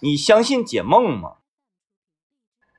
你相信解梦吗？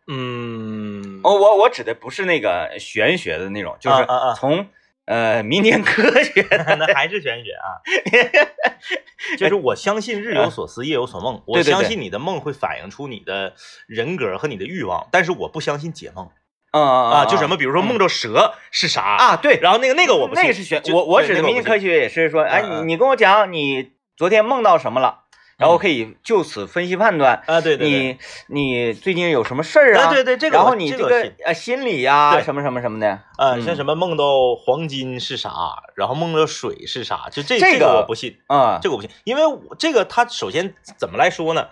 嗯，哦，我我指的不是那个玄学的那种，就是啊啊啊从呃民间科学的 那还是玄学啊。就是我相信日有所思，夜有所梦。我相信你的梦会反映出你的人格和你的欲望，但是我不相信解梦啊啊。就什么，比如说梦着蛇是啥啊？对，然后那个那个我不信，那个是玄，我我指的民间科学也是说，哎，你你跟我讲你昨天梦到什么了，然后可以就此分析判断。啊，对你你最近有什么事儿啊？对对对这个然后你这个呃心理呀对什么什么什么的，啊，嗯像什么梦到黄金是啥，然后梦到水是啥，就这这个个我不信，啊，这个我不信，因为我这个它首先怎么来说呢？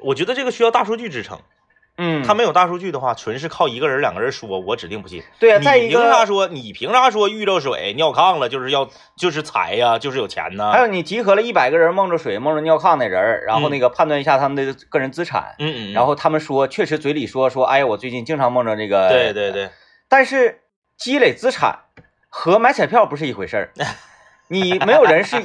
我觉得这个需要大数据支撑，嗯，他没有大数据的话，纯是靠一个人两个人说，我指定不信。对啊，你再一凭啥，说？你凭啥说遇着水尿炕了就是要就是财呀，就是有钱呢？还有你集合了一百个人梦着水、梦着尿炕的人，然后那个判断一下他们的个人资产，嗯然后他们说确实嘴里说说，哎，我最近经常梦着这个，对对，对，但是积累资产和买彩票不是一回事儿。你没有人是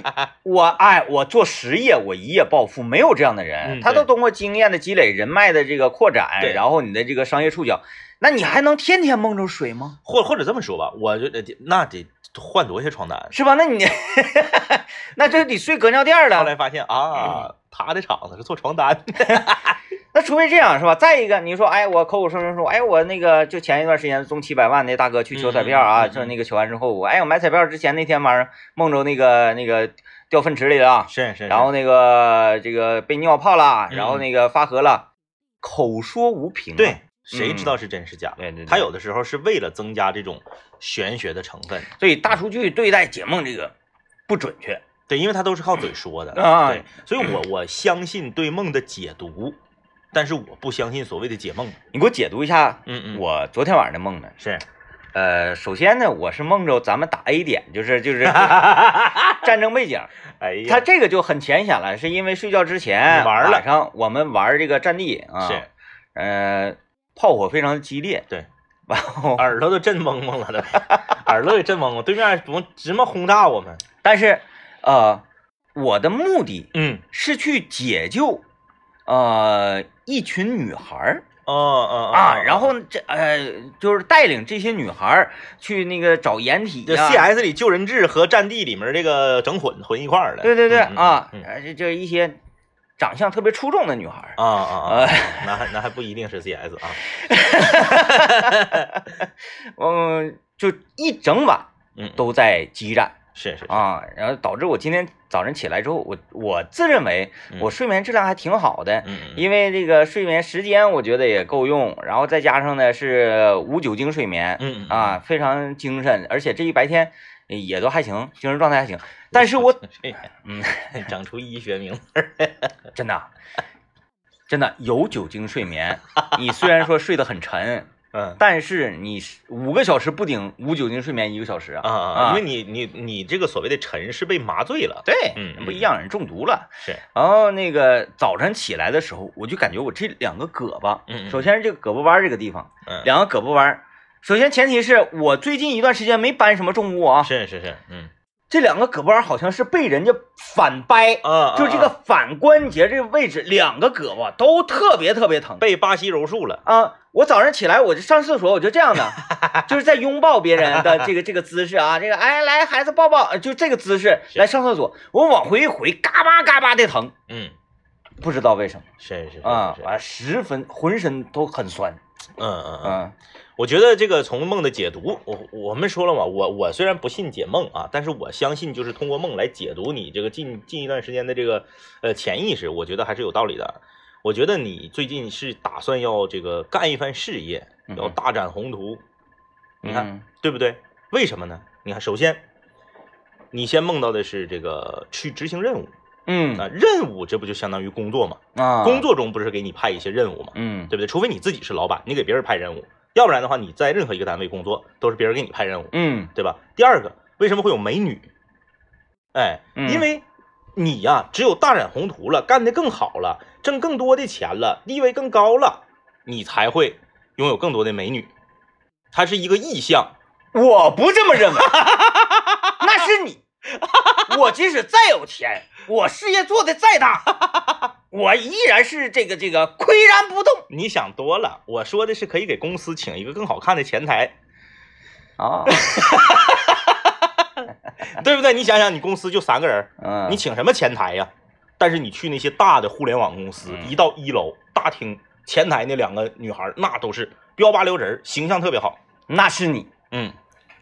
我哎，我做实业，我一夜暴富，没有这样的人，嗯他都通过经验的积累、人脉的这个扩展，然后你的这个商业触角，那你还能天天梦着水吗？或或者这么说吧，我觉得那得换多些床单。是吧？那你 那这得睡隔尿垫儿了。后来发现啊，他的厂子是做床单的。那除非这样是吧？再一个，你说，哎，我口口声声说，哎，我那个就前一段时间中七百万那大哥去求彩票啊，嗯嗯嗯嗯就那个求完之后，我哎，我买彩票之前那天晚上梦着那个那个掉粪池里了，是是，然后那个这个被尿泡了，嗯然后那个发河了，口说无凭啊。对，谁知道是真是假？对对对他有的时候是为了增加这种玄学的成分。所以大数据对待解梦这个不准确。对，因为他都是靠嘴说的啊对，所以我我相信对梦的解读，但是我不相信所谓的解梦。你给我解读一下，嗯嗯，我昨天晚上的梦呢？是，呃，首先呢，我是梦着咱们打 A 点，就是就是就 是战争背景。哎呀，他这个就很浅显了，是因为睡觉之前你玩了晚上我们玩这个战地啊，是，呃，炮火非常激烈，对，然后耳朵都震懵懵了都，耳朵也震懵了，对面不直么轰炸我们。但是呃，我的目的嗯，是去解救呃一群女孩儿哦哦啊，然后这呃就是带领这些女孩儿去那个找掩体 CS 里救人质和战地里面这个整混混一块儿了。对对对啊，这这一些长相特别出众的女孩儿啊啊啊呃！那还那还不一定是 CS 啊。嗯，就一整晚嗯，都在激战。是是是啊，然后导致我今天早晨起来之后，我我自认为嗯。我睡眠质量还挺好的，嗯嗯因为这个睡眠时间我觉得也够用，然后再加上呢是无酒精睡眠，嗯嗯啊，非常精神，而且这一白天也都还行，精神状态还行。但是我 嗯，整出医学名词 真的真的有酒精睡眠，你虽然说睡得很沉，嗯。但是你五个小时不顶无酒精睡眠一个小时啊。啊啊，因为你你你这个所谓的沉是被麻醉了。对，嗯不一样，人中毒了。是，然后那个早晨起来的时候，我就感觉我这两个胳膊，嗯嗯。首先是这个胳膊弯这个地方，嗯，两个胳膊弯。首先前提是我最近一段时间没搬什么重物啊，是是是，嗯这两个胳膊儿好像是被人家反掰，啊，就这个反关节这个位置，两个胳膊都特别特别疼被巴西柔术了。啊！我早上起来我就上厕所，我就这样的，就是在拥抱别人的这个这个姿势啊，这个哎来孩子抱抱，就这个姿势来上厕所，我往回一回，嘎巴嘎巴的疼，嗯，不知道为什么。是是是啊，十分浑身都很酸，嗯嗯嗯。嗯我觉得这个从梦的解读，我我们说了嘛，我我虽然不信解梦啊，但是我相信就是通过梦来解读你这个近近一段时间的这个呃潜意识，我觉得还是有道理的。我觉得你最近是打算要这个干一番事业，嗯要大展宏图，你看嗯对不对？为什么呢？你看，首先你先梦到的是这个去执行任务嗯啊，任务这不就相当于工作嘛？啊，工作中不是给你派一些任务嘛？嗯对不对？除非你自己是老板，你给别人派任务，要不然的话，你在任何一个单位工作都是别人给你派任务，嗯对吧？第二个，为什么会有美女？哎，嗯因为你呀、只有大展宏图了，干得更好了，挣更多的钱了，地位更高了，你才会拥有更多的美女。它是一个意向，我不这么认为，那是你，我即使再有钱，我事业做的再大，我依然是这个这个岿然不动你想多了，我说的是可以给公司请一个更好看的前台，啊。对不对？你想想，你公司就三个人，嗯，你请什么前台呀？但是你去那些大的互联网公司，嗯一到一楼大厅，前台那两个女孩那都是标八留人，形象特别好。那是你，嗯，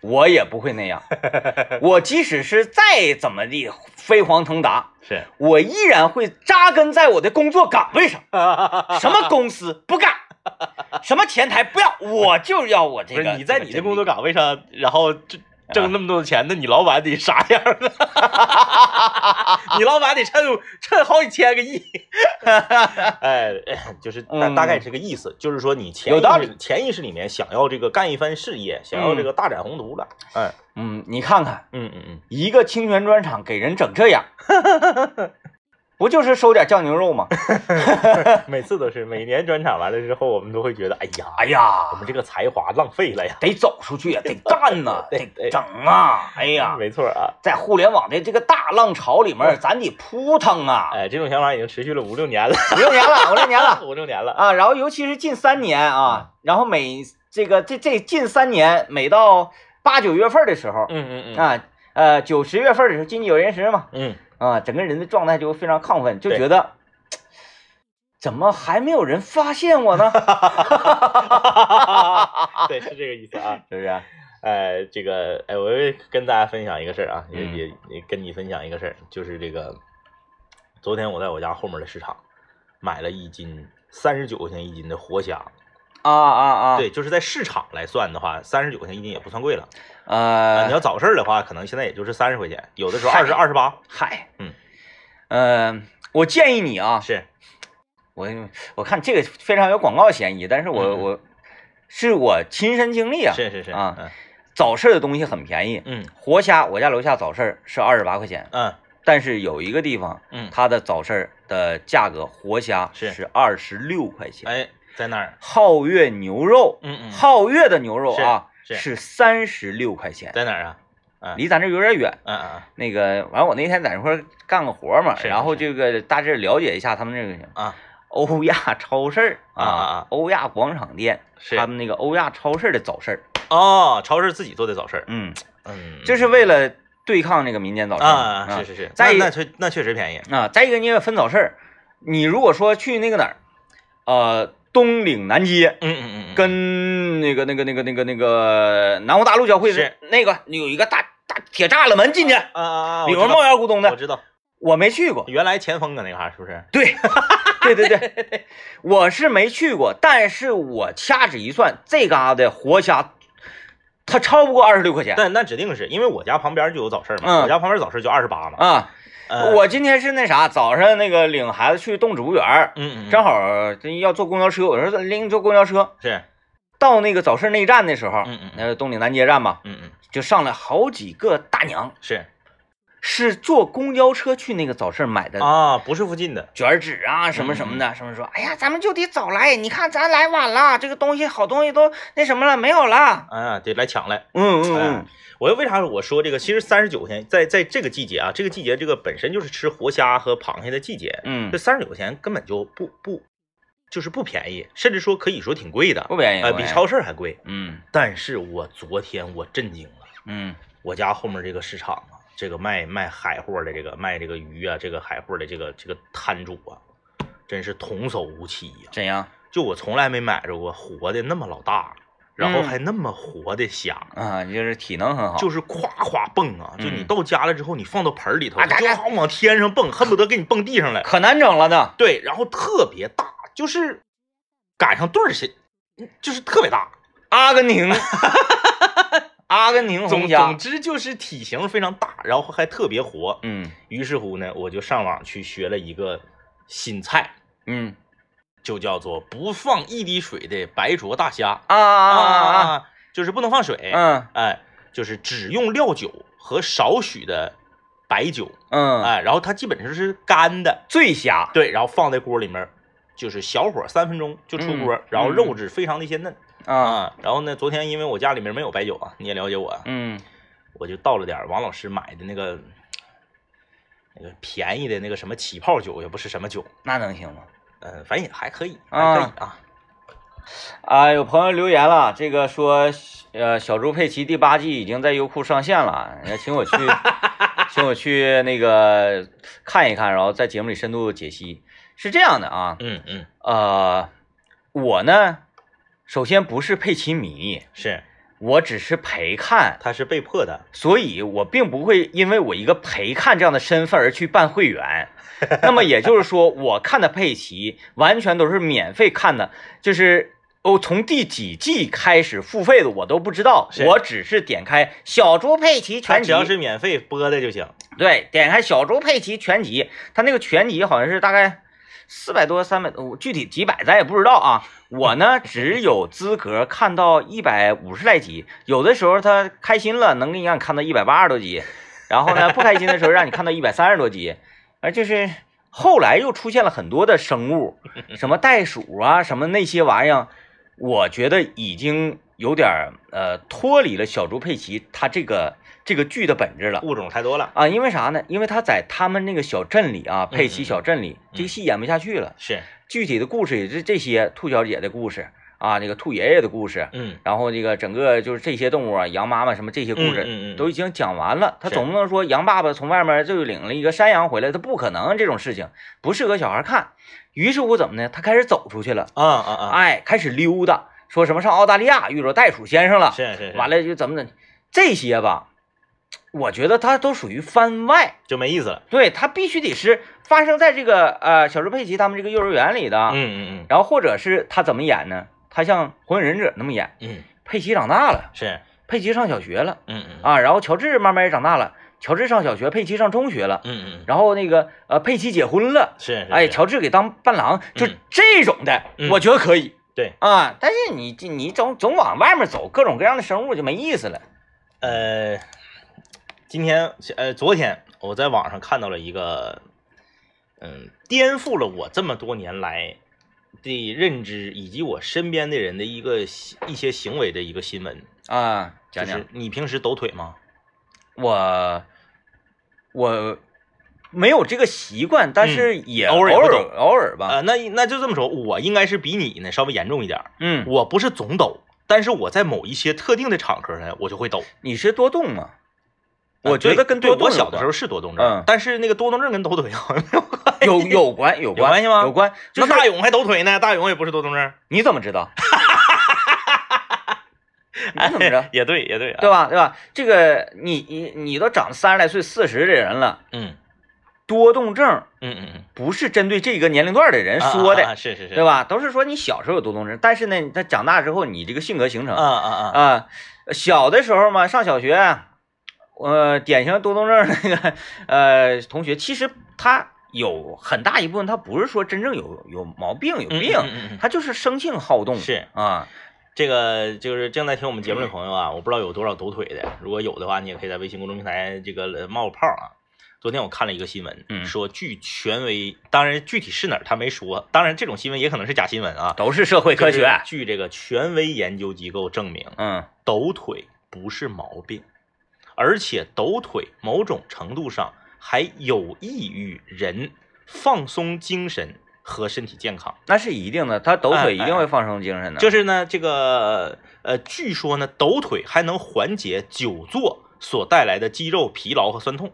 我也不会那样。我即使是再怎么地飞黄腾达，是，我依然会扎根在我的工作岗位上。什么公司不干，什么前台不要，我就要我这个。不是你在你的工作岗，位上，然后挣挣那么多的钱，那你老板得啥样啊？你老板得趁趁好几千个亿。哎，就是大嗯大概是这个意思，就是说你潜意有道理识潜意识里面想要这个干一番事业，想要这个大展宏图了。哎，嗯，你看看嗯嗯嗯，一个清泉专场给人整这样，不就是收点酱牛肉吗？每次都是每年专场完了之后，我们都会觉得，哎呀，哎呀我，们这个才华浪费了呀。得走出去呀，得干呐，得整啊！哎呀，没错啊。在互联网的这个大浪潮里面，咱得扑腾啊！哎，这种想法已经持续了五六年了，五六年了，五六年了 五六年了。啊！然后尤其是近三年啊，然后每这个这这近三年，每到八九月份的时候嗯嗯嗯啊，呃九十月份的时候，经济有人时嘛，嗯，啊，整个人的状态就非常亢奋，就觉得怎么还没有人发现我呢？对，是这个意思啊。是不是？呃，这个，哎，我跟大家分享一个事儿啊，也嗯也也跟你分享一个事儿，就是这个，昨天我在我家后面的市场买了一斤三十九块钱一斤的活虾，啊啊啊！，对，就是在市场来算的话，三十九块钱一斤也不算贵了。啊，呃，你要早市的话，可能现在也就是三十块钱，有的时候嗨二十二十八。嗨，嗯，呃，我建议你啊，是，我我看这个非常有广告嫌疑，但是我、我是我亲身经历啊，是是是，啊嗯。早市的东西很便宜，嗯。活虾我家楼下早市是二十八块钱，嗯。但是有一个地方嗯，它的早市的价格活虾是。是二十六块钱，哎，在那儿，皓月牛肉，嗯嗯，皓月的牛肉啊是。是三十六块钱，在哪儿啊？嗯离咱这有点远。嗯嗯那个完，我那天在那块儿干个活嘛，然后这个大致了解一下他们这个啊，欧亚超市儿啊欧亚广场店，是。他们那个欧亚超市的早市儿，哦，超市自己做的早市儿，嗯，嗯，就是为了对抗那个民间早市啊，是是是，再一那那确那确实便宜，啊。再一个，你也分早市儿，你如果说去那个哪儿，呃，东岭南街。嗯嗯嗯，跟那个、那个、那个、那个、那个南湖大路交汇的是那个有一个大大铁栅栏门进去，啊啊啊，里面冒烟咕咚的，我知道，我没去过。原来前锋搁那嘎是不是？对，对对对，我是没去过，但是我掐指一算，这嘎的活虾，它超不过二十六块钱但那指定是因为我家旁边就有早市嘛，嗯我家旁边早市就二十八嘛。啊。呃我今天是那啥，早上那个领孩子去动植物园儿，嗯嗯，正好要坐公交车，我说拎坐公交车。是，到那个早市内站的时候，嗯嗯那个东岭南街站吧，嗯嗯。就上来好几个大娘，是是坐公交车去那个早市买的啊，不是附近的，卷纸啊，什么什么的，什么说，哎呀，咱们就得早来，你看咱来晚了，这个东西好东西都那什么了，没有了。啊，得来抢来。嗯嗯哎嗯，我为啥我说这个？其实三十九块钱，在在这个季节啊，这个季节这个本身就是吃活虾和螃蟹的季节，嗯这，三十九块钱根本就不不就是不便宜，甚至说可以说挺贵的，不便宜，呃，不便宜比超市还贵。嗯但是我昨天我震惊了，嗯我家后面这个市场啊，这个卖卖海货的这个卖这个鱼啊，这个海货的这个这个摊主啊，真是童叟无欺呀、怎样就我从来没买着过活的那么老大，然后嗯还那么活的虾。啊？就是体能很好，就是夸夸蹦啊！就你嗯到家了之后，你放到盆里头，啊嘎嘎就好往天上蹦，恨不得给你蹦地上来。可难整了呢。对，然后特别大，就是赶上对儿些，就是特别大。阿根廷，阿根廷总总红虾，之就是体型非常大，然后还特别活。嗯。于是乎呢，我就上网去学了一个新菜，嗯。就叫做不放一滴水的白灼大虾。啊啊啊就是不能放水，嗯。哎，就是只用料酒和少许的白酒，嗯，哎，然后它基本上是干的，醉虾，对，然后放在锅里面，就是小火三分钟就出锅，嗯。然后肉质非常的鲜嫩、啊啊。然后呢，昨天因为我家里面没有白酒啊，你也了解我，嗯我就倒了点王老师买的那个那个便宜的那个什么起泡酒也不是什么酒，那能行吗？呃，反正也还可以，啊还可以啊。啊，有朋友留言了，这个说，呃，小猪佩奇第八季已经在优酷上线了，要请我去，请我去那个看一看，然后在节目里深度解析。是这样的啊，嗯嗯，呃，我呢，首先不是佩奇迷，是，我只是陪看，他是被迫的。所以我并不会因为我一个陪看这样的身份而去办会员。那么也就是说，我看的佩奇完全都是免费看的，就是哦，从第几季开始付费的我都不知道，我只是点开小猪佩奇全集，只要是免费播的就行。对，点开小猪佩奇全集，它那个全集好像是大概四百多、三百多，具体几百咱也不知道啊。我呢 只有资格看到一百五十来集，有的时候他开心了能给你让你看到一百八十多集，然后呢不开心的时候让你看到一百三十多集，而就是后来又出现了很多的生物，什么袋鼠啊，什么那些玩意儿，我觉得已经有点儿呃脱离了小猪佩奇它这个这个剧的本质了。物种太多了。啊，因为啥呢？因为他在他们那个小镇里啊，佩奇嗯小镇里，这个戏演不下去了。是，具体的故事也是这些兔小姐的故事啊，这个兔爷爷的故事，嗯，然后这个整个就是这些动物啊，羊妈妈什么这些故事嗯嗯嗯都已经讲完了。他总不能说羊爸爸从外面就领了一个山羊回来，他不可能这种事情，不适合小孩看。于是乎怎么呢？他开始走出去了，啊啊啊，哎，开始溜达，说什么上澳大利亚遇着袋鼠先生了，是是是，完了就怎么怎么这些吧，我觉得它都属于番外。就没意思了。对，它必须得是发生在这个呃小猪佩奇他们这个幼儿园里的，嗯嗯嗯。然后或者是他怎么演呢？他像《火影忍者》那么演，嗯，佩奇长大了，是，佩奇上小学了嗯嗯。啊，然后乔治慢慢也长大了，乔治上小学，佩奇上中学了，嗯嗯，然后那个呃佩奇结婚了，是，是哎，乔治给当伴郎，就嗯。这种的，嗯。我觉得可以对，啊，但是你你总总往外面走，各种各样的生物就没意思了。呃，今天呃昨天我在网上看到了一个，嗯，颠覆了我这么多年来的认知以及我身边的人的一个一些行为的一个新闻，啊，讲讲就是你平时抖腿吗？我我没有这个习惯，但是也嗯偶偶尔偶尔吧。呃，那那就这么说，我应该是比你呢稍微严重一点。嗯，我不是总抖，但是我在某一些特定的场合呢，我就会抖。你是多动吗？呃我觉得跟多小的时候是多动症，嗯但是那个多动症跟抖腿好像没有关系。有有关有有关系吗有关。就是那大勇还抖腿呢，大勇也不是多动症。你怎么知道？你怎么知道？也对，也对啊。对吧？对吧？这个你你你都长三十来岁、四十的人了，嗯多动症嗯嗯嗯，不是针对这个年龄段的人说的，是是是，对吧？都是说你小时候有多动症，但是呢，他长大之后你这个性格形成啊啊啊，啊，小的时候嘛，上小学，呃，典型多动症那个呃同学，其实他有很大一部分他不是说真正有有毛病有嗯病，嗯嗯嗯他就是生性好动，是啊，这个就是正在听我们节目的朋友啊，我不知道有多少抖腿的，如果有的话，你也可以在微信公众平台这个呃冒个泡啊。昨天我看了一个新闻，嗯说据权威，当然具体是哪儿他没说，当然这种新闻也可能是假新闻啊。都是社会科学，据这个权威研究机构证明，嗯抖腿不是毛病，而且抖腿某种程度上还有益于人放松精神和身体健康。那是一定的，他抖哎腿一定会放松精神的，就是呢，这个呃，据说呢，抖腿还能缓解久坐所带来的肌肉疲劳和酸痛，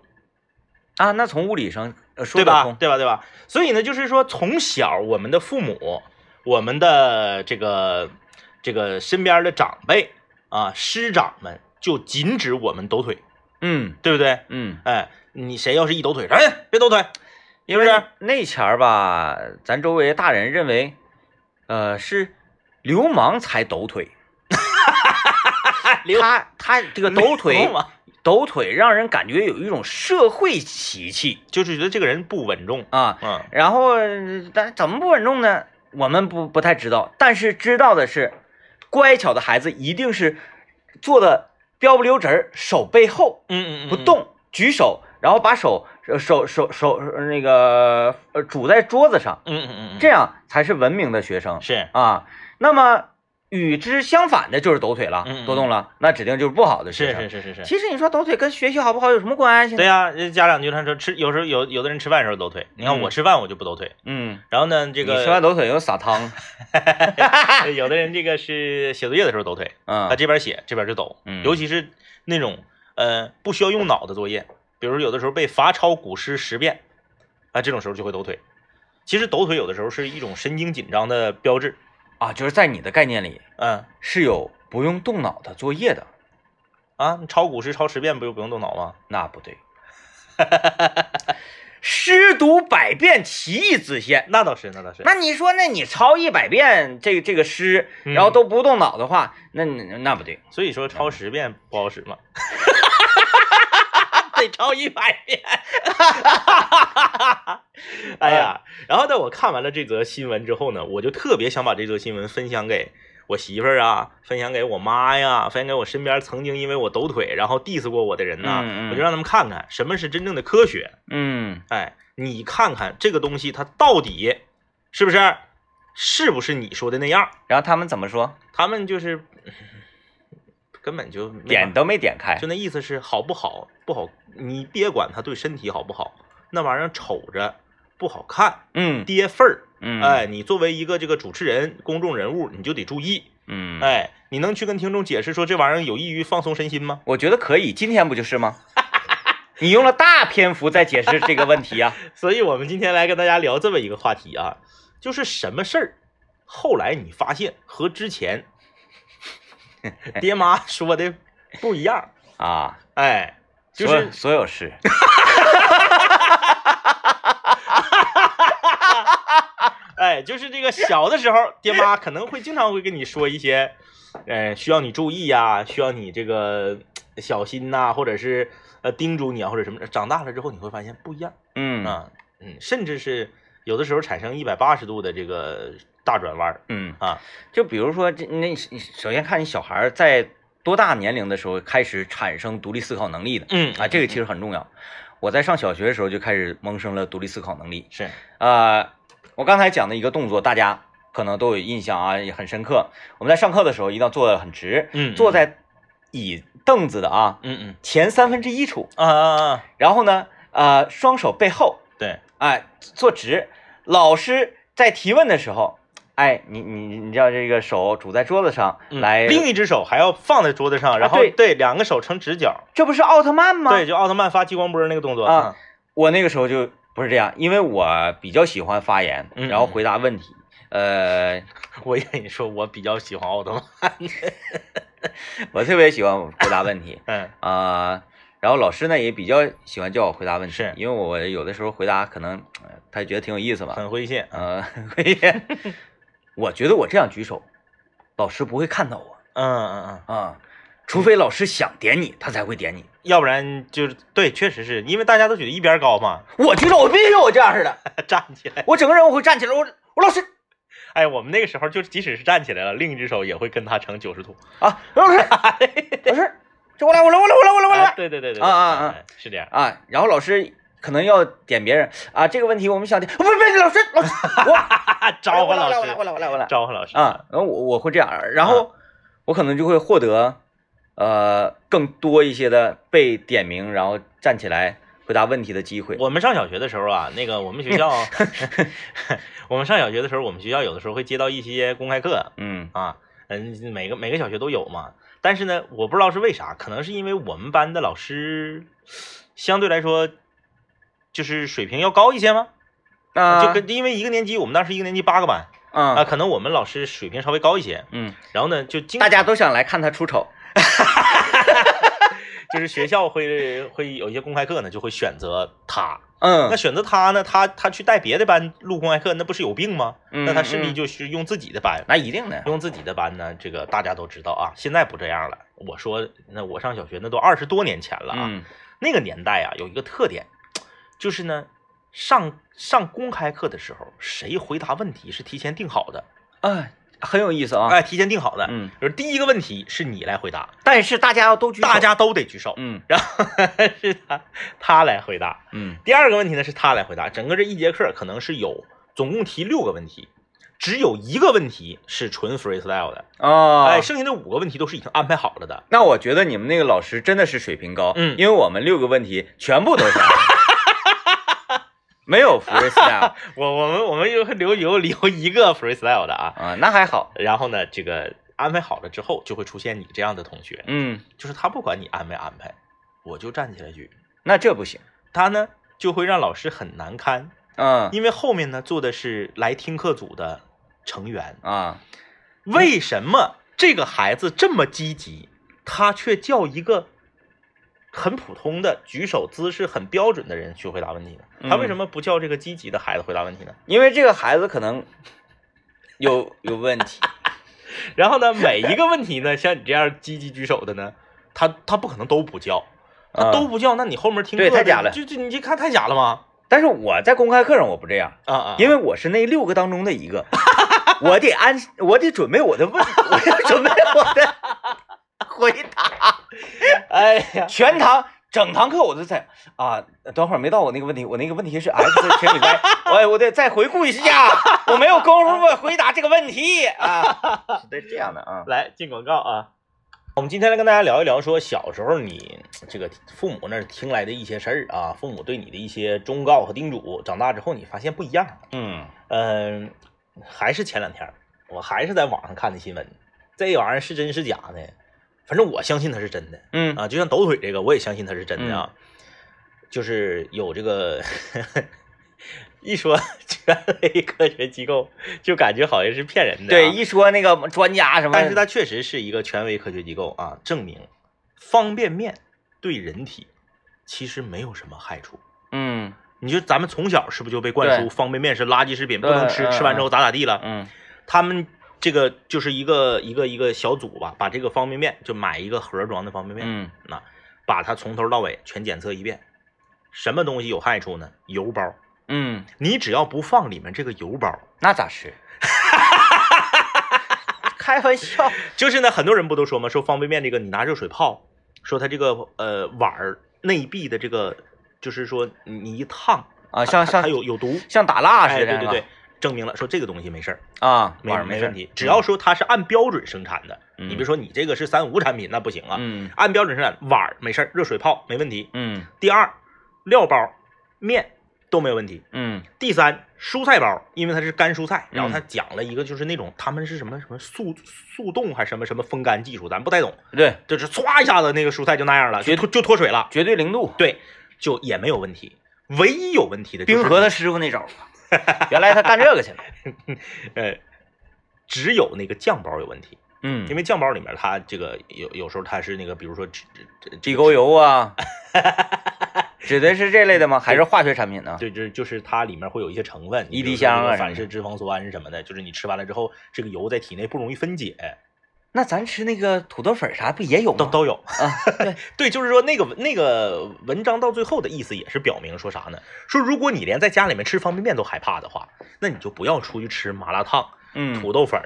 啊，那从物理上呃说对吧？对吧？对吧？所以呢，就是说，从小我们的父母，我们的这个这个身边的长辈啊，师长们就禁止我们抖腿，嗯对不对？嗯，哎，你谁要是一抖腿，哎，别抖腿，因为那前儿吧，咱周围大人认为，呃，是流氓才抖腿，流他他这个抖腿抖腿让人感觉有一种社会习气就是觉得这个人不稳重，啊。嗯然后，但怎么不稳重呢？我们不不太知道，但是知道的是，乖巧的孩子一定是做的标不溜直儿，手背后嗯嗯嗯，不，动，举手，然后把手呃手手手呃那个呃拄在桌子上，嗯嗯，这样才是文明的学生是。啊。那么与之相反的就是抖腿了，嗯嗯多动了，那指定就是不好的事情。是是是是。其实你说抖腿跟学习好不好有什么关系呢？对呀、家长经常说吃，有时候有有的人吃饭的时候抖腿，你看嗯我吃饭我就不抖腿，嗯，然后呢，这你吃饭抖腿又撒汤，有的人这个是写作业的时候抖腿，他嗯这边写这边就抖，嗯尤其是那种呃不需要用脑的作业，比如有的时候被罚抄古诗十遍，啊这种时候就会抖腿。其实抖腿有的时候是一种神经紧张的标志，啊，就是在你的概念里嗯是有不用动脑的作业的，啊，你抄古诗抄十遍不就不用动脑吗？那不对。诗读百遍，其义自现。那倒是，那倒是。那你说，那你抄一百遍这个这个诗，嗯然后都不动脑的话，那那那不对。所以说抄十遍不好使嘛，得抄一百遍。哎呀，然后呢，我看完了这则新闻之后呢，我就特别想把这则新闻分享给我媳妇儿啊，分享给我妈呀，分享给我身边曾经因为我抖腿然后 diss 过我的人呐、嗯嗯我就让他们看看什么是真正的科学。嗯哎，你看看这个东西它到底是不是是不是你说的那样？然后他们怎么说？他们就是根本就点都没点开就。那意思是好不好不好，你别管它对身体好不好，那玩意儿瞅着不好看，嗯跌份儿。嗯，哎，你作为一个这个主持人、公众人物，你就得注意。嗯，哎，你能去跟听众解释说这玩意儿有益于放松身心吗？我觉得可以。今天不就是吗？你用了大篇幅在解释这个问题啊。所以我们今天来跟大家聊这么一个话题啊，就是什么事儿，后来你发现和之前 爹妈说的不一样，啊，哎，就是所有事。哎，就是这个小的时候，爹妈可能会经常会跟你说一些，呃，需要你注意呀、需要你这个呃小心呐、或者是呃叮嘱你啊，或者什么。长大了之后，你会发现不一样嗯啊，嗯，甚至是有的时候产生一百八十度的这个大转弯儿嗯，啊。就比如说这那，你首先看你小孩儿在多大年龄的时候开始产生独立思考能力的嗯啊，这个其实很重要。我在上小学的时候就开始萌生了独立思考能力。是，呃，我刚才讲的一个动作，大家可能都有印象啊，也很深刻。我们在上课的时候一定要坐得很直，嗯，坐在椅凳子的啊嗯嗯前三分之一处，啊啊啊，然后呢，呃，双手背后，对，哎，坐直。老师在提问的时候，哎，你你你知道这个手拄在桌子上嗯来，另一只手还要放在桌子上，然后对。对两个手成直角，这不是奥特曼吗？对，，就奥特曼发激光波那个动作。啊，我那个时候就不是这样，因为我比较喜欢发言，嗯然后回答问题。呃，我也跟你说，我比较喜欢奥特曼，我特别喜欢回答问题。嗯。啊、然后老师呢也比较喜欢叫我回答问题，是。因为我有的时候回答可能呃他觉得挺有意思吧，很诙谐，呃，我觉得我这样举手，老师不会看到我嗯嗯嗯。啊，除非老师想点你，他才会点你。要不然就是对，确实是因为大家都觉得一边高嘛，我举手，我必须有我这样式的，站起来。我整个人我会站起来，我我老师哎，我们那个时候就即使是站起来了，另一只手也会跟他成九十度。啊，老师 老师，这我来我来我来我来我来我哎来对对对对，啊啊啊哎，是这样。啊，然后老师可能要点别人。啊，这个问题我们想点，不不不，老师老师，我。招呼老我来我来我师，来我来我来召唤老师。啊，，然后我我会这样，然后我可能就会获得呃更多一些的被点名，然后站起来回答问题的机会。我们上小学的时候啊，那个我们学校，我们上小学的时候，我们学校有的时候会接到一些公开课。嗯。啊，嗯，每个每个小学都有嘛。但是呢，我不知道是为啥，可能是因为我们班的老师相对来说就是水平要高一些吗？啊，就跟因为一个年级，我们当时一个年级八个班啊，啊可能我们老师水平稍微高一些，嗯，然后呢，就经大家都想来看他出丑。就是学校会会有一些公开课呢，就会选择他。嗯那选择他呢，他他去带别的班录公开课，那不是有病吗？嗯那他势必嗯就是用自己的班，那一定的。用自己的班呢，这个大家都知道啊。现在不这样了。我说，那我上小学那都二十多年前了啊。嗯那个年代啊，有一个特点，就是呢，上上公开课的时候，谁回答问题是提前定好的，哎，很有意思啊。哎，提前定好的。嗯，就是第一个问题是你来回答，但是大家要都举手。大家都得举手，嗯然后是他他来回答。嗯第二个问题呢是他来回答，整个这一节课可能是有总共提六个问题，只有一个问题是纯 freestyle 的，啊，哎，剩下的五个问题都是已经安排好了的。那我觉得你们那个老师真的是水平高，嗯因为我们六个问题全部都是没有 freestyle 我我们我们有留有留一个 freestyle 的啊，啊，那还好，然后呢，这个安排好了之后，就会出现你这样的同学，嗯，就是他不管你安没安排，我就站起来举，那这不行，他呢就会让老师很难堪，嗯。因为后面呢坐的是来听课组的成员，啊，为什么这个孩子这么积极，他却叫一个很普通的举手姿势很标准的人去回答问题呢？他为嗯什么不叫这个积极的孩子回答问题呢？因为这个孩子可能有有问题，然后呢，每一个问题呢，像你这样积极举手的呢，他他不可能都不叫，他啊都不叫，那你后面听课太假了就就你这看太假了吗？但是我在公开课上我不这样，啊啊，因为我是那六个当中的一个，我得安，我得准备我的问，我要准备我的回答。哎呀，全堂整堂课我都在啊，等会儿没到我那个问题，我那个问题是 x 乘以 y，我我得再回顾一下，我没有功夫回答这个问题啊，是这这样的啊，来进广告啊。我们今天来跟大家聊一聊，说小时候你这个父母那儿听来的一些事儿啊，父母对你的一些忠告和叮嘱，长大之后你发现不一样。嗯嗯，还是前两天儿，我还是在网上看的新闻，这玩意儿是真是假呢？反正我相信它是真的嗯啊，就像抖腿这个，我也相信它是真的啊。就是有这个 一说权威科学机构，就感觉好像是骗人的、啊。对，一说那个专家什么，但是它确实是一个权威科学机构啊，证明方便面对人体其实没有什么害处。嗯你就咱们从小是不是就被灌输方便面是垃圾食品，不能吃，嗯吃完之后咋咋地了？嗯他们这个就是一个一个一个小组吧，把这个方便面就买一个盒装的方便面，嗯那把它从头到尾全检测一遍，什么东西有害处呢？油包，嗯，你只要不放里面这个油包，那咋吃？开玩笑，就是呢，很多人不都说吗？说方便面这个你拿热水泡，说它这个呃碗儿内壁的这个，就是说你你一烫啊，像像它有有毒，像打蜡哎，似的，对对对，证明了说这个东西没事儿，啊，没事没问题，只要说它是按标准生产的，你比如说你这个是三无产品那不行啊，嗯。按标准生产碗没事儿，热水泡没问题。嗯。第二，料包、面都没有问题。嗯。第三，蔬菜包，因为它是干蔬菜，然后嗯他讲了一个就是那种他们是什么什么速速冻还是什么什么风干技术，咱不太懂，对，就是唰一下子那个蔬菜就那样了，就脱就脱水了，绝对零度，对，就也没有问题。唯一有问题的冰河他师傅那招儿，原来他干这个去了，呃，只有那个酱包有问题，嗯因为酱包里面它这个有有时候它是那个，比如说指指地沟油啊，指的是这类的吗？还是化学产品呢？对，就是就是它里面会有一些成分，一滴香啊反式脂肪酸什么的，就是你吃完了之后，这个油在体内不容易分解，那咱吃那个土豆粉啥不也有吗？都都有。啊，对，对，就是说那个那个文章到最后的意思也是表明说啥呢？说如果你连在家里面吃方便面都害怕的话，那你就不要出去吃麻辣烫、嗯土豆粉、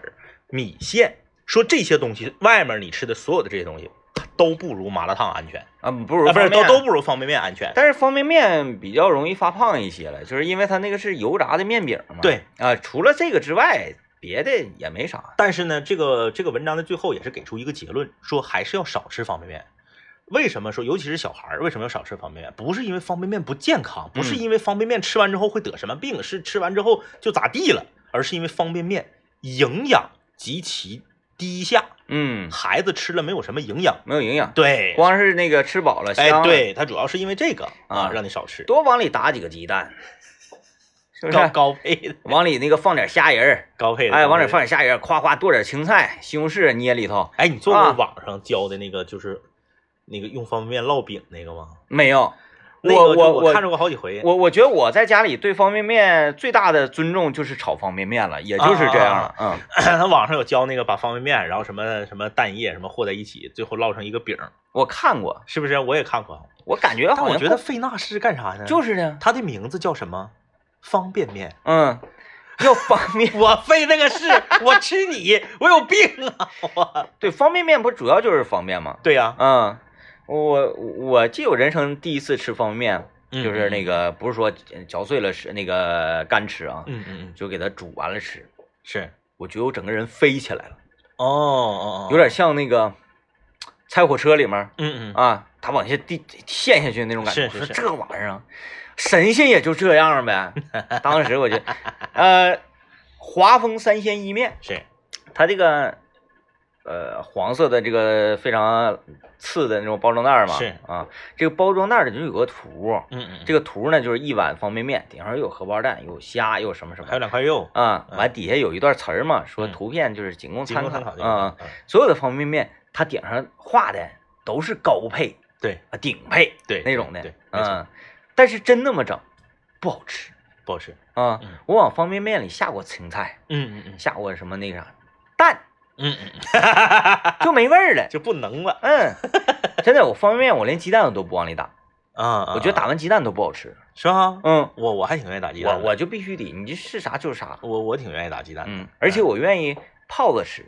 米线。说这些东西，外面你吃的所有的这些东西，都不如麻辣烫安全，啊，不如啊，不是方便面都都不如方便面安全。但是方便面比较容易发胖一些了，就是因为它那个是油炸的面饼嘛。对啊，除了这个之外，别的也没啥。但是呢，这个这个文章的最后也是给出一个结论，说还是要少吃方便面。为什么说，尤其是小孩儿，为什么要少吃方便面？不是因为方便面不健康，不是嗯因为方便面吃完之后会得什么病，是吃完之后就咋地了，而是因为方便面营养极其低下，嗯，孩子吃了没有什么营养。没有营养，对，光是那个吃饱了香哎，对，它主要是因为这个啊啊，让你少吃，多往里打几个鸡蛋，高？高配的，往里那个放点虾仁儿，高配的，哎，往里放点虾仁儿，夸夸剁点青菜、西红柿捏里头。哎，你做过啊网上教的那个就是那个用方便面烙饼那个吗？没有，我我我看着过好几回。我我觉得我在家里对方便面最大的尊重就是炒方便面了，也就是这样了。嗯，他网上有教那个把方便面，然后什么什么蛋液什么和在一起，最后烙成一个饼，我看过，是不是？我也看过，我感觉但我好像觉得费纳是干啥呢？就是呢，它的名字叫什么？方便面。嗯，要方便。我费那个事，我吃你，我有病啊！我对，方便面不主要就是方便吗？对呀、嗯，我我记有人生第一次吃方便面，嗯就是那个不是说嚼碎了吃那个干吃啊，嗯嗯嗯，就给它煮完了吃。是，我觉得我整个人飞起来了，哦哦哦，有点像那个拆火车里面嗯嗯啊，他往下地陷下去那种感觉。是是是我说这玩意儿啊，神仙也就这样呗。当时我就，呃，华丰三鲜意面，是，它这个呃黄色的这个非常次的那种包装袋嘛，是。啊，这个包装袋里就有个图，嗯嗯，这个图呢就是一碗方便面，顶上有荷包蛋，有虾，又有什么什么。还有两块肉，啊，嗯。完底下有一段词儿嘛，说嗯图片就是仅供参考。这个啊。嗯。所有的方便面，它顶上画的都是高配。对。啊，顶配对那种的，对，嗯，但是真那么整不好吃。不好吃，啊嗯。我往方便面里下过青菜，嗯嗯嗯。下过什么那个啥蛋，嗯嗯，就没味儿了。就不能了。嗯，真的，我方便面我连鸡蛋我都不往里打，啊，我觉得打完鸡蛋都不好吃。是吧？嗯，我我还挺愿意打鸡蛋我，我就必须得，你这是啥就是啥。我我挺愿意打鸡蛋的，嗯，而且我愿意泡着吃，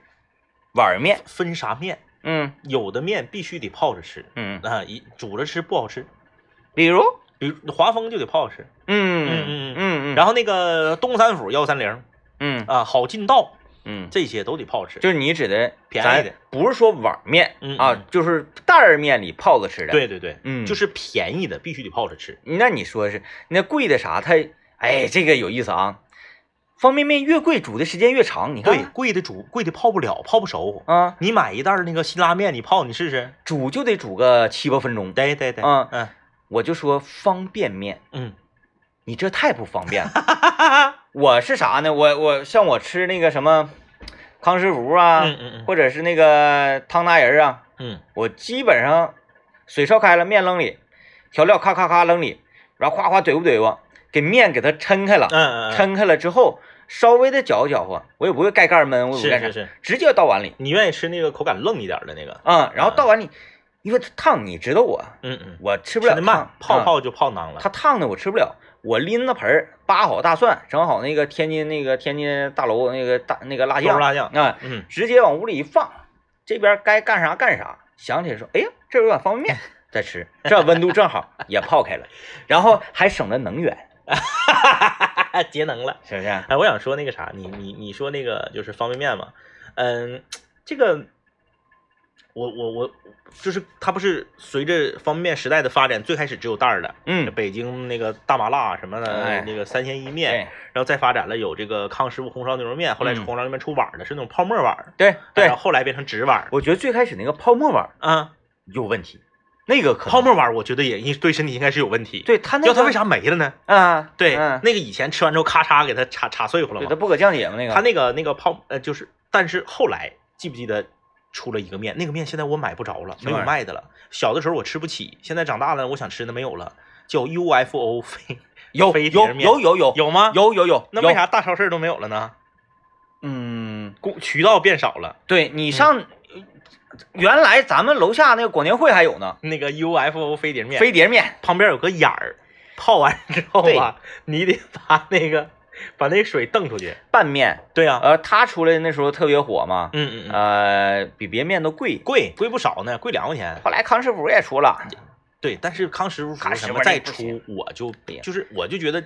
碗面。分啥面，嗯。有的面必须得泡着吃。嗯，啊，一煮着吃不好吃，比如，华丰就得泡着吃，嗯嗯嗯嗯，然后那个东三府幺三零嗯啊，好劲道嗯，这些都得泡着吃，就是你指的便宜的不是说碗面嗯啊嗯，就是袋儿面里泡着吃的。，对对对，嗯，就是便宜的必须得泡着吃，那你说是那贵的啥？它哎，这个有意思啊。方便面越贵，煮的时间越长。你看，对，贵的煮贵的泡不了，泡不熟。啊，你买一袋儿那个辛拉面，你泡你试试。煮就得煮个七八分钟。对对对，嗯嗯我就说方便面，嗯，你这太不方便了。我是啥呢？我我像我吃那个什么康师傅啊，嗯嗯嗯或者是那个汤达人啊，嗯我基本上水烧开了，面扔里，调料咔咔咔扔里，然后哗哗怼不怼吧，给面给它抻开了，嗯嗯，抻开了之后稍微的搅和搅和，我也不会盖盖闷，我也不会干啥，是是是，直接倒碗里你愿意吃那个口感愣一点的那个？嗯、然后倒碗里，因为它烫，你知道我，嗯嗯，我吃不了烫，，啊泡泡就泡囊了。它烫的我吃不了，我拎着盆儿扒好大蒜，整好那个天津那个天津大楼那个大那个辣酱豆辣酱，啊，嗯，直接往屋里一放，这边该干啥干啥。想起来说，哎呀，这有碗方便面，再吃，这温度正好也泡开了，然后还省了能源，节能了。是不是？哎，我想说那个啥，你你你说那个就是方便面嘛，嗯，这个我我我就是它不是随着方便面时代的发展，最开始只有袋儿的，嗯，北京那个大麻辣什么的，哎那个三鲜意面，对然后再发展了有这个康师傅红烧牛肉面，后来红烧牛肉面出碗的，是那种泡沫碗儿，对对然后，后来变成纸碗儿我觉得最开始那个泡沫碗啊，有问题，那个可泡沫碗儿我觉得也应对身体应该是有问题。，对它那个要它为啥没了呢？啊？对，嗯，那个以前吃完之后咔嚓给它插插碎乎了嘛对它，不可降解嘛那个，它那个那个泡呃就是，但是后来记不记得出了一个面，那个面现在我买不着了，没有卖的了。小的时候我吃不起，现在长大了我想吃的没有了，叫 UFO 飞有有飞碟面有有有有吗？。有有有，那为啥大超市都没有了呢？嗯，供渠道变少了，对你上原来咱们楼下那个广电会还有呢，那个 UFO 飞碟面飞碟面，旁边有个眼儿，泡完之后啊，你得把那个把那水瞪出去。拌面，对呀、呃，它出来那时候特别火嘛，嗯嗯嗯，呃，比别面都贵。贵贵不少呢，贵两块钱。后来康师傅也出了，对，但是康师傅康师傅什么再出，我就就是我就觉得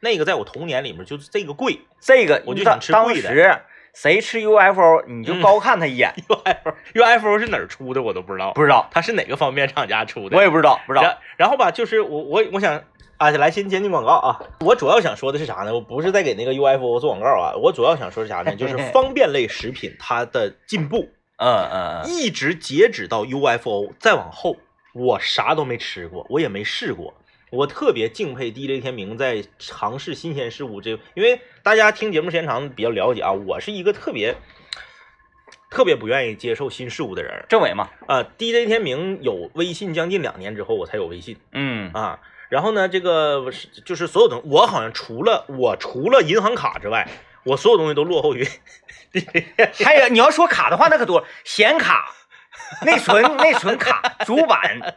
那个在我童年里面就是这个贵这个我就想吃当贵的时谁吃 UFO，你就嗯高看他一眼，，UFO UFO 是哪儿出的我都不知道，不知道，他是哪个方便厂家出的，我也不知道，不知道。然然后吧，就是我我我想啊，来先先进广告啊。我主要想说的是啥呢？我不是在给那个 UFO 做广告啊，我主要想说是啥呢？就是方便类食品它的进步，嗯嗯嗯，一直截止到 UFO 再往后，我啥都没吃过，我也没试过。我特别敬佩 DJ 天明在尝试新鲜事物这，因为大家听节目时间长比较了解啊，我是一个特别特别不愿意接受新事物的人政委嘛，啊。DJ 天明有微信将近两年之后，我才有微信。嗯啊。然后呢，这个就是所有东我好像除了我除了银行卡之外，我所有东西都落后于还有你要说卡的话，那可多，显卡、内存、内存卡、主板，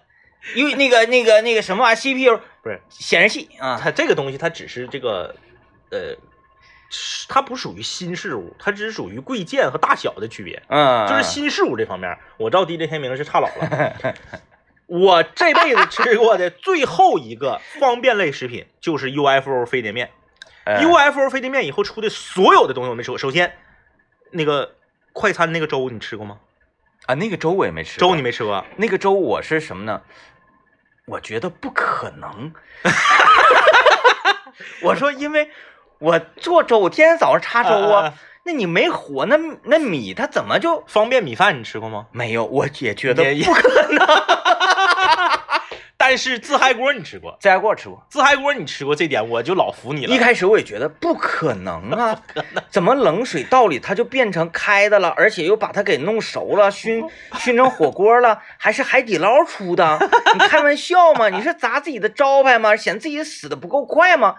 因为那个那个那个什么玩意儿，CPU 不是显示器啊，它这个东西，它只是这个呃，它不属于新事物，它只是属于贵贱和大小的区别。嗯，就是新事物这方面，我知道 DJ 天明是差老了。我这辈子吃过的最后一个方便类食品就是 UFO 飞碟面，呃 UFO 飞碟面以后出的所有的东西我没吃过。首先，那个快餐那个粥你吃过吗？啊，那个粥我也没吃过。粥你没吃过？那个粥我是什么呢？我觉得不可能。我说，因为我做粥，我天天早上插粥啊，啊那你没火，那那米它怎么就方便米饭你吃过吗？没有？我也觉得不可能。但是自嗨锅你吃过，自嗨锅吃过，自嗨锅你吃过，这点我就老服你了。一开始我也觉得不可能啊，怎么冷水倒里它就变成开的了，而且又把它给弄熟了，熏 熏成火锅了，还是海底捞出的？你开玩笑吗？你是砸自己的招牌吗？嫌自己死的不够快吗？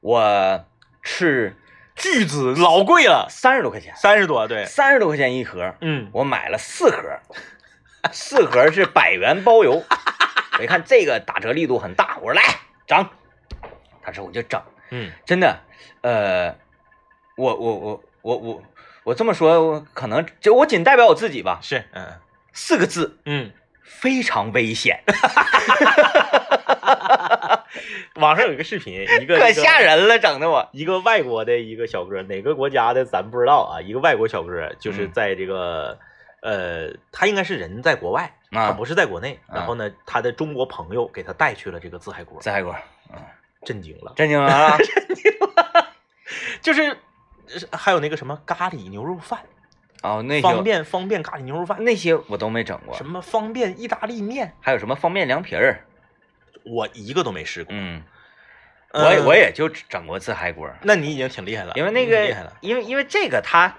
我吃巨资老贵了，三十多块钱，三十多，对，三十多块钱一盒，嗯，我买了四盒，四盒是百元包邮。我一看这个打折力度很大，我说来整，他说我就整。嗯真的，呃，我我我我我我这么说，我可能就我仅代表我自己吧。是，嗯四个字，嗯，非常危险，网上有一个视频，一个 可吓。人了，整的我。一个外国的一个小哥，哪个国家的咱不知道啊。一个外国小哥，就是嗯在这个，呃，他应该是人在国外，他啊，不是在国内。啊然后呢，他的中国朋友给他带去了这个自嗨锅，自嗨锅，震惊了。震惊了啊！就是是还有那个什么咖喱牛肉饭，哦，那方便方便咖喱牛肉饭，那些我都没整过什，么方便意大利面，还有什么方便凉皮儿，我一个都没试过。嗯，嗯我也我也就整过自嗨锅，那你已经挺厉害了，因为那个厉害了，，因为因为这个它，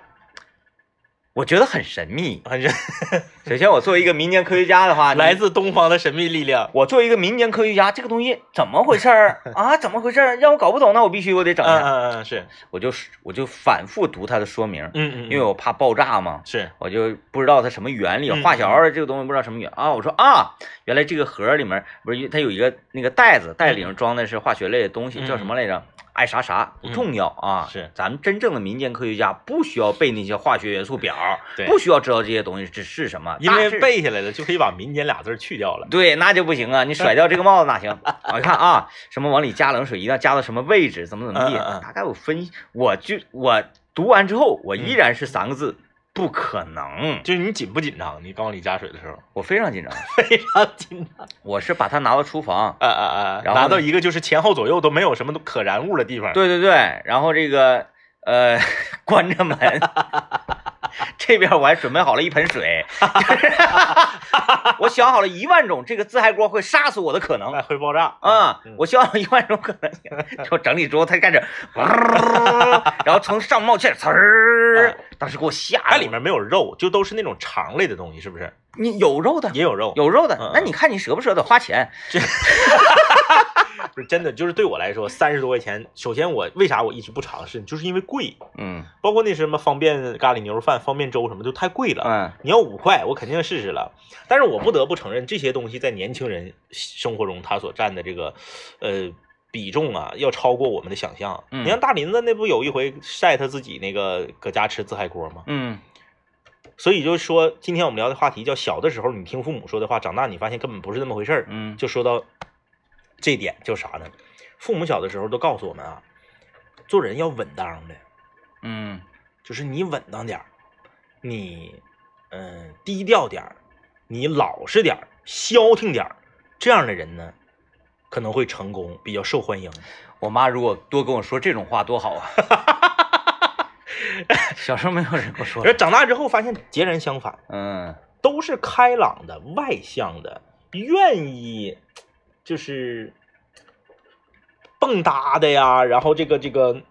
我觉得很神秘。反正 首先，我作为一个民间科学家的话，来自东方的神秘力量。我作为一个民间科学家，这个东西怎么回事儿 啊？怎么回事儿？让我搞不懂，那我必须我得整嗯一下。嗯嗯，是，我就我就反复读它的说明，嗯嗯，因为我怕爆炸嘛，是，我就不知道它什么原理，嗯化学这个东西不知道什么原啊。我说啊，原来这个盒里面不是它有一个那个袋子，袋里面装的是化学类的东西，嗯叫什么来着？爱啥啥不重要啊。是咱们真正的民间科学家不需要背那些化学元素表，对不需要知道这些东西是是什么，因为背下来了就可以把“民间”俩字去掉了。对，那就不行啊！你甩掉这个帽子哪行？我一看啊，什么往里加冷水，一定要加到什么位置，怎么怎么地，嗯嗯嗯大概我分析，我就我读完之后，我依然是三个字，不可能。就是你紧不紧张？你刚往里加水的时候，我非常紧张，非常紧张。我是把它拿到厨房，啊啊啊！然后拿到一个就是前后左右都没有什么可燃物的地方。对对对，然后这个呃关着门，这边我还准备好了一盆水，我想好了一万种这个自嗨锅会杀死我的可能。哎，会爆炸啊、嗯我想好一万种可能性，就整理之后，它开始，然后从上冒气儿，呲儿，当时给我吓它里面没有肉，就都是那种肠类的东西，是不是？你有肉的，也有肉，有肉的嗯，那你看你舍不舍得花钱？不是真的。就是对我来说，三十多块钱，首先我为啥我一直不尝试，就是因为贵。嗯包括那什么方便咖喱牛肉饭、方便粥什么，都太贵了。嗯你要五块，我肯定试试了。但是我不得不承认，这些东西在年轻人生活中，它所占的这个呃比重啊，要超过我们的想象。嗯你像大林子那不有一回晒他自己那个搁家吃自嗨锅吗？嗯所以就是说，今天我们聊的话题叫小的时候你听父母说的话，长大你发现根本不是那么回事儿。嗯就说到这点，叫啥呢？父母小的时候都告诉我们啊，做人要稳当的。嗯就是你稳当点儿，你嗯、低调点儿，你老实点儿，消停点儿，这样的人呢，可能会成功，比较受欢迎。我妈如果多跟我说这种话多好啊！小时候没有人跟我说而，长大之后发现截然相反，嗯都是开朗的、外向的，愿意就是蹦跶的呀，然后这个这个。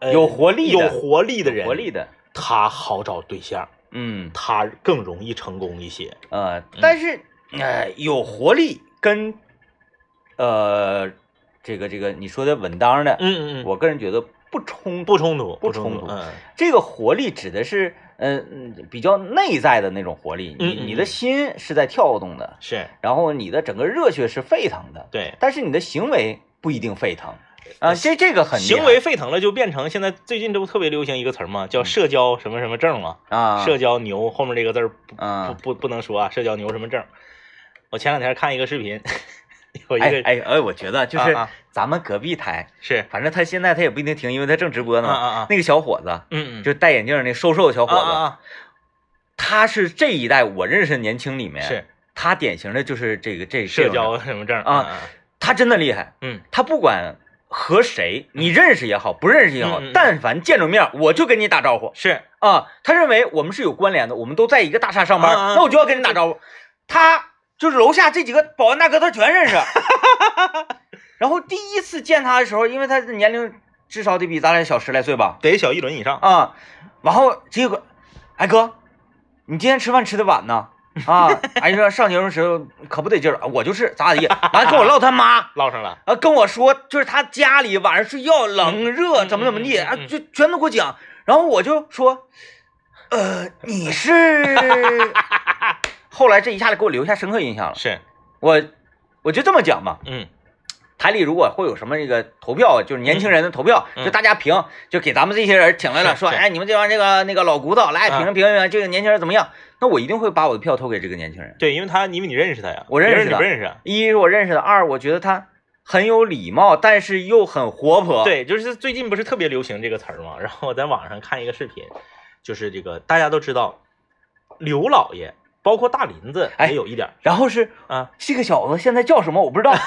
呃有活力有活力的人，活力的，他好找对象，嗯他更容易成功一些。呃，但是呃有活力跟呃这个这个你说的稳当的，嗯嗯嗯，我个人觉得不冲突。不冲突，不冲冲突嗯，这个活力指的是，嗯、嗯，比较内在的那种活力，你你的心是在跳动的，是然后你的整个热血是沸腾的，对。但是你的行为不一定沸腾啊，这这个很行为沸腾了，就变成现在最近这不特别流行一个词儿吗？叫社交什么什么症嘛？啊，社交牛后面这个字儿不啊不不不能说啊，社交牛什么症？我前两天看一个视频，有一个哎哎哎，我觉得就是咱们隔壁台，是，反正他现在他也不一定听，因为他正直播呢。啊啊啊，那个小伙子，嗯嗯，就戴眼镜那瘦瘦的小伙子，他是这一代我认识的年轻里面，是他典型的就是这个这社，交什么证啊，他真的厉害。嗯他不管和谁，你认识也好，不认识也好，但凡见着面，我就跟你打招呼是啊。他认为我们是有关联的，我们都在一个大厦上班，那我就要跟你打招呼。他就是楼下这几个保安大哥，他全认识。然后第一次见他的时候，因为他的年龄至少得比咱俩小十来岁吧，得小一轮以上，啊，然后结果，哎哥，你今天吃饭吃的晚呢？啊，哎说上节目时候可不得劲儿，我就是咋咋地，完了跟我唠他妈，唠上了，啊，跟我说就是他家里晚上睡觉冷热嗯怎么怎么地，啊，就全都给我讲。然后我就说，呃，你是，后来这一下子给我留下深刻印象了。是，我我就这么讲嘛，嗯。台里如果会有什么这个投票，就是年轻人的投票，嗯。就大家评，就给咱们这些人请来了，说，哎，你们这帮这个那个老骨头来评啊。评评评这个年轻人怎么样？那我一定会把我的票投给这个年轻人。对，因为他因为你认识他呀，我认识他别人你不认识啊，一是我认识的，二我觉得他很有礼貌，但是又很活泼。，对，就是最近不是特别流行这个词儿嘛，然后我在网上看一个视频，就是这个大家都知道，刘老爷包括大林子哎也有一点儿然后是啊，这个小子现在叫什么我不知道。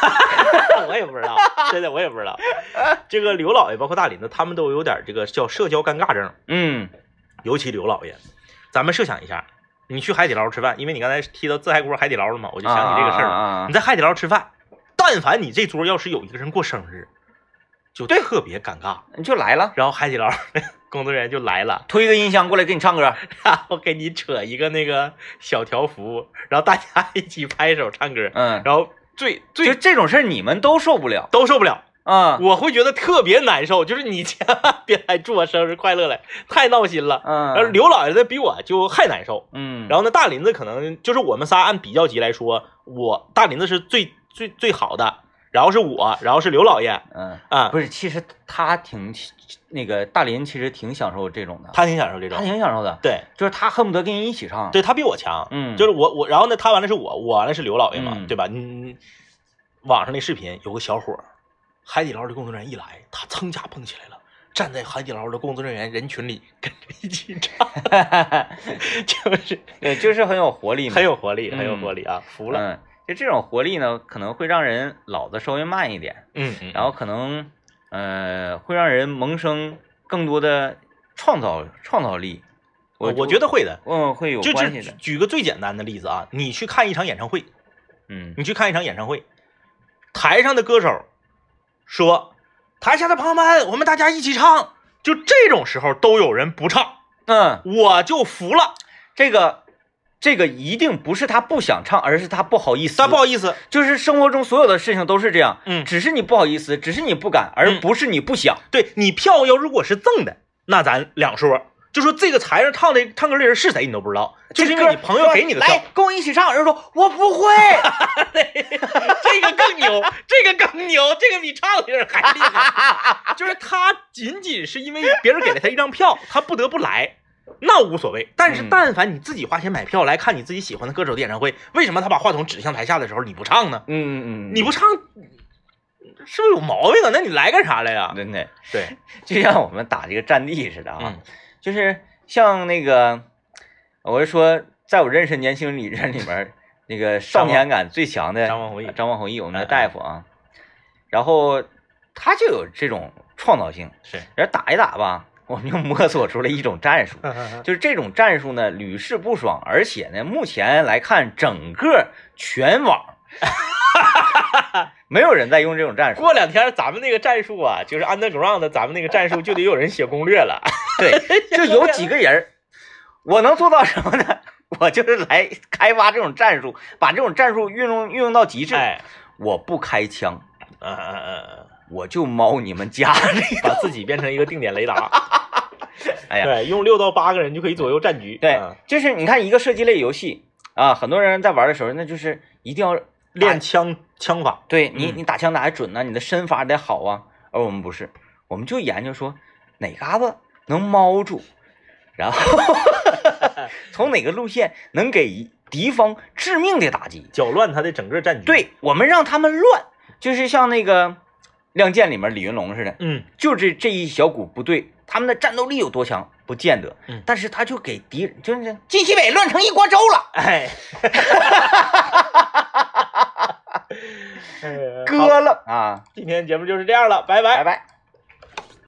我也不知道，真的我也不知道。这个刘老爷包括大林子，他们都有点这个叫社交尴尬症，嗯尤其刘老爷。咱们设想一下，你去海底捞吃饭，因为你刚才提到自嗨锅海底捞了嘛，我就想起这个事儿。啊你在海底捞吃饭，但凡你这桌要是有一个人过生日，就特别尴尬。你就来了，然后海底捞工作人员就来了，推个音箱过来给你唱歌。然后给你扯一个那个小条幅，然后大家 一起拍手唱歌，嗯，然后最就最这种事儿你们都受不了都受不了，啊。我会觉得特别难受，就是你千万 别来祝我生日快乐来，太闹心了。然后嗯刘老爷子比我就还难受，嗯，然后呢，大林子可能就是我们仨按比较级来说，我大林子是最最最好的，然后是我，然后是刘老爷。嗯，啊，不是，其实他挺那个大林，其实挺享受这种的，他挺享受这种。他，挺享受的，对。就是他恨不得跟你一起唱。，对，他比我强，嗯，就是我我，然后呢，他完了是我，我完了是刘老爷嘛，嗯。对吧？嗯，网上那视频有个小伙，海底捞的工作人员一来，他噌家蹦起来了。站在海底捞的工作人员人群里，跟着一起唱，就是对，就是很有活力嘛，很有活力，嗯很有活力啊！服了，嗯，就这种活力呢，可能会让人老的稍微慢一点，嗯嗯，然后可能呃会让人萌生更多的创造创造力。我我觉得会的，嗯会有就举关系的，举个最简单的例子啊，你去看一场演唱会，嗯你去看一场演唱会，台上的歌手说：“台下的朋友们，我们大家一起唱。”就这种时候都有人不唱，嗯，我就服了。这个这个一定不是他不想唱，而是他不好意思。他不好意思，就是生活中所有的事情都是这样，嗯只是你不好意思，只是你不敢，而嗯不是你不想。对你票要如果是赠的，那咱两说。就说这个台上唱的唱歌的人是谁，你都不知道，就是因为你朋友给你的票来，跟我一起唱，人说我不会，这个更牛，这个更牛，这个比唱的人还厉害。就是他仅仅是因为别人给了他一张票，他不得不来，那无所谓。但是嗯但凡你自己花钱买票来看你自己喜欢的歌手的演唱会，为什么他把话筒指向台下的时候你不唱呢？嗯嗯嗯，你不唱，是不是有毛病啊？那你来干啥来呀？真的对，就像我们打这个战地似的啊，嗯就是像那个，我是说，在我认识年轻人里面，那个少年感最强的张文宏毅张文宏毅，我们的大夫啊，然后他就有这种创造性，是，然后打一打吧，我们就摸索出了一种战术。就是这种战术呢，屡试不爽，而且呢，目前来看，整个全网 没有人在用这种战术。过两天咱们那个战术啊，就是 underground 的，咱们那个战术就得有人写攻略了。对，就有几个人儿，我能做到什么呢？我就是来开发这种战术，把这种战术运用运用到极致。哎，我不开枪，嗯嗯嗯嗯，我就猫你们家里。把自己变成一个定点雷达。哎呀，对，用六到八个人就可以左右战局。对嗯，就是你看一个射击类游戏啊，很多人在玩的时候，那就是一定要练枪枪法。对你，嗯你打枪打得准呢、你的身法得好啊。而我们不是，我们就研究说哪嘎子能猫住，然后 从哪个路线能给敌方致命的打击。搅乱他的整个战局。，对我们让他们乱，就是像那个《亮剑》里面李云龙似的，嗯，就这这一小股部队，他们的战斗力有多强不见得，嗯但是他就给敌人就是晋西北乱成一锅粥了，哎，割了啊！今天节目就是这样了，拜拜拜。拜。